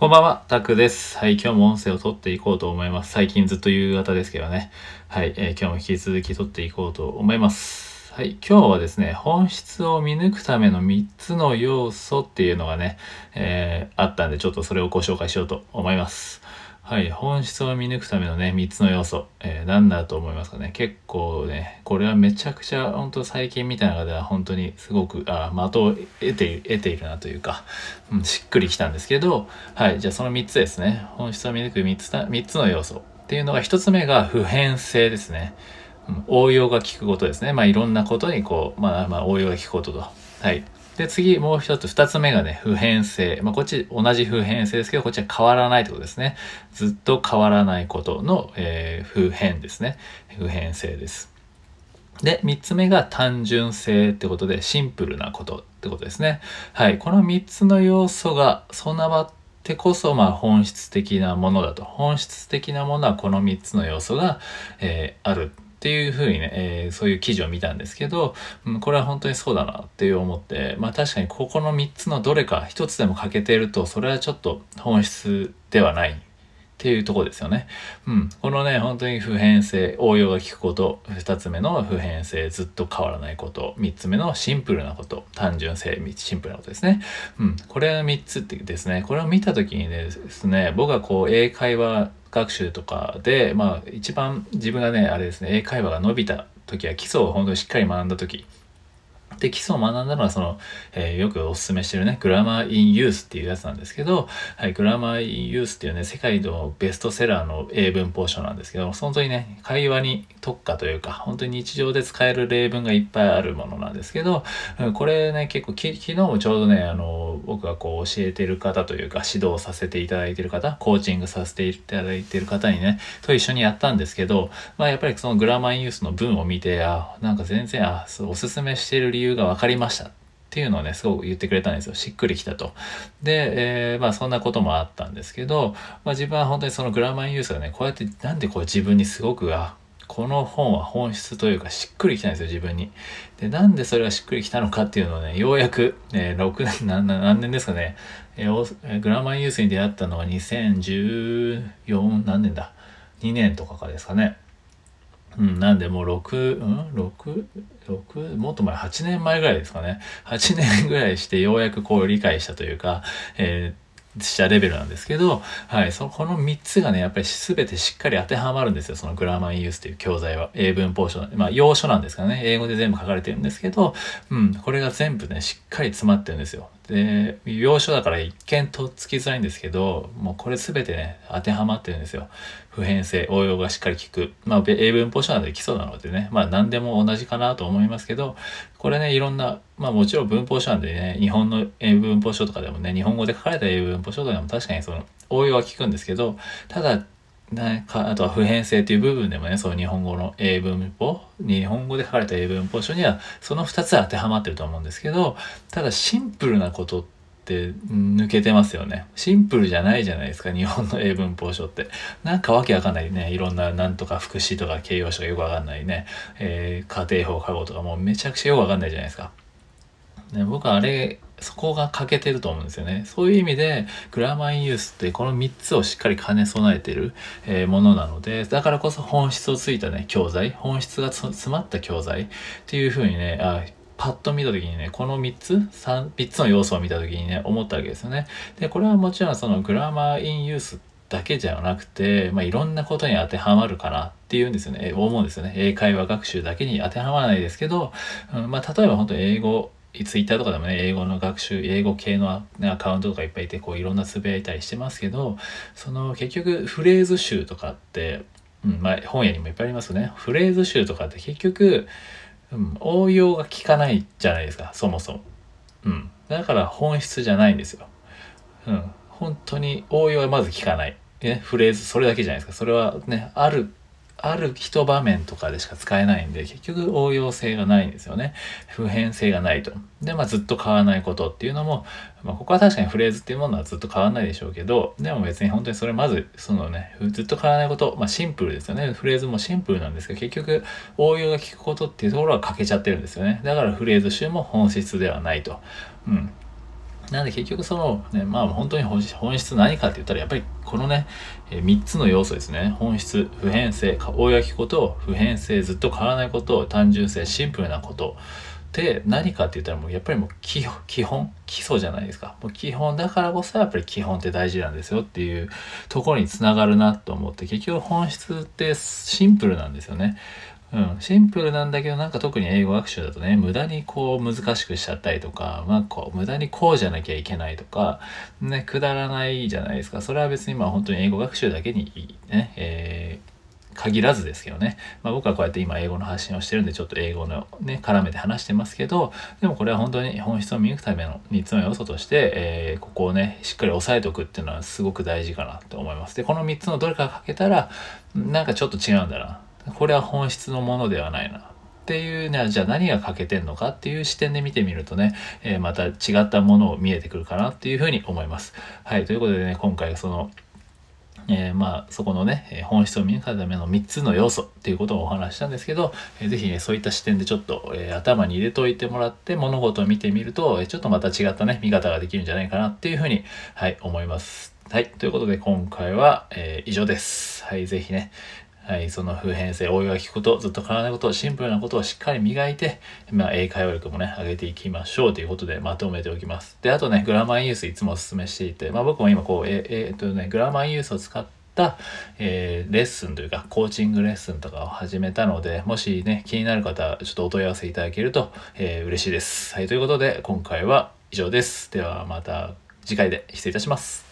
こんばんは、タクです。はい、今日も音声を撮っていこうと思います。最近ずっと夕方ですけどね。はい、えー今日も引き続き撮っていこうと思います。はい、今日はですね、本質を見抜くための3つの要素っていうのがね、えーあったんで、ちょっとそれをご紹介しようと思います。はい、本質を見抜くためのね、3つの要素、えー何だと思いますかね。結構ね、これはめちゃくちゃ、本当最近みたいな中では本当にすごく、あ的を得ている、得ているなというか、うん、しっくりきたんですけど、はい、じゃあその3つですね。本質を見抜く3つ、3つの要素っていうのが、1つ目が普遍性ですね。うん応用が効くことですね。まあいろんなことにこう、まあまあ応用が効くことと。はい。で、次、もう一つ、二つ目がね、普遍性。まあ、こっち、同じ普遍性ですけど、こっちは変わらないってことですね。ずっと変わらないことの、えー普遍ですね。普遍性です。で、三つ目が単純性ってことで、シンプルなことってことですね。はい。この三つの要素が備わってこそ、まあ、本質的なものだと。本質的なものはこの三つの要素が、えーあるっていうふうにね、えーそういう記事を見たんですけど、うん、これは本当にそうだなっていう思って、まあ確かにここの三つのどれか一つでも欠けていると、それはちょっと本質ではないっていうところですよね。うん。このね、本当に普遍性、応用が効くこと、二つ目の普遍性、ずっと変わらないこと、三つ目のシンプルなこと、単純性、シンプルなことですね。うん。これ三つってですね、これを見たときにですね、僕はこう、英会話学習とかで、まあ一番自分がね、あれですね、英会話が伸びた時は基礎を本当にしっかり学んだ時で、基礎を学んだのは、その、えーよくお勧めしてるね、 Grammar in Useっていうやつなんですけど、はい、 Grammar in Useっていうね、世界のベストセラーの英文法書なんですけど、本当にね、会話に特化というか、本当に日常で使える例文がいっぱいあるものなんですけど、これね、結構き、昨日もちょうどね、あの、僕がこう教えてる方というか、指導させていただいてる方、コーチングさせていただいてる方にね、と一緒にやったんですけど、まあやっぱりそのグラマー・イン・ユースの文を見て、あ、なんか全然、あ、おすすめしてる理由が分かりました。っていうのをね、すごく言ってくれたんですよ。しっくりきたと。で、えーまあそんなこともあったんですけど、まあ自分は本当にそのグラマーユースがね、こうやってなんでこう自分にすごく、あ、この本は本質というかしっくりきたんですよ、自分に。で、なんでそれがしっくりきたのかっていうのをね、ようやく、えー、6年、何年ですかね、えーグラマーユースに出会ったのは2014、何年だ ?2 年とかかですかね。うん、なんでもう6、うん ?6、6、もっと前、8年前ぐらいですかね。8年ぐらいしてようやくこう理解したというか、えーしたレベルなんですけど、はい、その、この3つがね、やっぱり全てしっかり当てはまるんですよ。そのグラマーユースという教材は。英文法書、まあ、要所なんですかね。英語で全部書かれてるんですけど、うん、これが全部ね、しっかり詰まってるんですよ。で、要所だから一見とっつきづらいんですけど、もうこれ全てね、当てはまってるんですよ。普遍性、応用がしっかり効く。まあ、英文法書なんで基礎なのでね、まあ何でも同じかなと思いますけど、これね、いろんな、まあもちろん文法書なんでね、日本の英文法書とかでもね、日本語で書かれた英文法書とかでも確かにその応用は効くんですけど、ただ、ね、かあとは普遍性という部分でもね、そう日本語の英文法、日本語で書かれた英文法書にはその2つ当てはまってると思うんですけど、ただシンプルなことって抜けてますよね。シンプルじゃないじゃないですか、日本の英文法書って。なんかわけわかんないね、いろんななんとか副詞とか形容詞がよくわかんないね、えー家庭法過語とかもうめちゃくちゃよくわかんないじゃないですか。ね、僕はあれ、そこが欠けてると思うんですよね。そういう意味で、グラマーインユースってこの3つをしっかり兼ね備えてる、えーものなので、だからこそ本質をついたね、教材、本質が詰まった教材っていう風にね、あパッと見た時にね、この3つ、3, 3つの要素を見た時にね、思ったわけですよね。で、これはもちろんそのグラマーインユースだけじゃなくて、まあ、いろんなことに当てはまるかなっていうんですよね。思うんですよね。英会話学習だけに当てはまらないですけど、うんまあ、例えば本当に英語、ツイッターとかでもね、英語の学習、英語系のアカウントとかいっぱいいて、こういろんなつぶやいたりしてますけど、その結局フレーズ集とかって、うん、まあ本屋にもいっぱいありますよね。フレーズ集とかって結局、うん、応用が効かないじゃないですか、そもそも。うん。だから本質じゃないんですよ。うん。本当に応用はまず効かない。ね、フレーズ、それだけじゃないですか。それはね、ある、ある一場面とかでしか使えないんで、結局応用性がないんですよね。普遍性がないと。で、まあずっと変わらないことっていうのも、まあここは確かにフレーズっていうものはずっと変わらないでしょうけど、でも別に本当にそれまず、そのね、ずっと変わらないこと、まあシンプルですよね。フレーズもシンプルなんですけど、結局応用が効くことっていうところは欠けちゃってるんですよね。だからフレーズ集も本質ではないと。うん。なんで結局そのね、まあ本当に本質何かって言ったらやっぱりこのね、え、3つの要素ですね。本質、普遍性、大焼きこと、普遍性、ずっと変わらないこと、単純性、シンプルなこと。で何かって言ったらもうやっぱりもう基本基礎じゃないですかもう基本だからこそやっぱり基本って大事なんですよっていうところにつながるなと思って結局本質ってシンプルなんですよねうん、シンプルなんだけどなんか特に英語学習だとね無駄にこう難しくしちゃったりとか、まあ、こう無駄にこうじゃなきゃいけないとか、ね、くだらないじゃないですか。それは別にまあ本当に英語学習だけにね、えー限らずですけどね、まあ、僕はこうやって今英語の発信をしてるんでちょっと英語のね絡めて話してますけどでもこれは本当に本質を見抜くための3つの要素として、えー、ここをねしっかり押さえておくっていうのはすごく大事かなと思います。でこの3つのどれかかけたらなんかちょっと違うんだな。これは本質のものではないなっていうね、じゃあ何が欠けてんのかっていう視点で見てみるとね、えー、また違ったものを見えてくるかなっていうふうに思います。はい、ということでね、今回その、えー、まあそこのね本質を見抜くための3つの要素っていうことをお話したんですけど、えー、ぜひねそういった視点でちょっと、えー、頭に入れといてもらって物事を見てみるとえちょっとまた違ったね見方ができるんじゃないかなっていうふうにはい思います。はい。ということで今回は、え、以上です。はい。ぜひね、はい、その普遍性、応用が効くこと、ずっと変わらないこと、シンプルなことをしっかり磨いて、まあ、英会話力もね、上げていきましょうということでまとめておきます。で、あとね、グラマーユースいつもお勧めしていて、まあ僕も今こう、え、え、っとね、グラマーユースを使って、えー、レッスンというかコーチングレッスンとかを始めたのでもしね気になる方ちょっとお問い合わせいただけると、えー、嬉しいです。はいということで今回は以上です。ではまた次回で失礼いたします。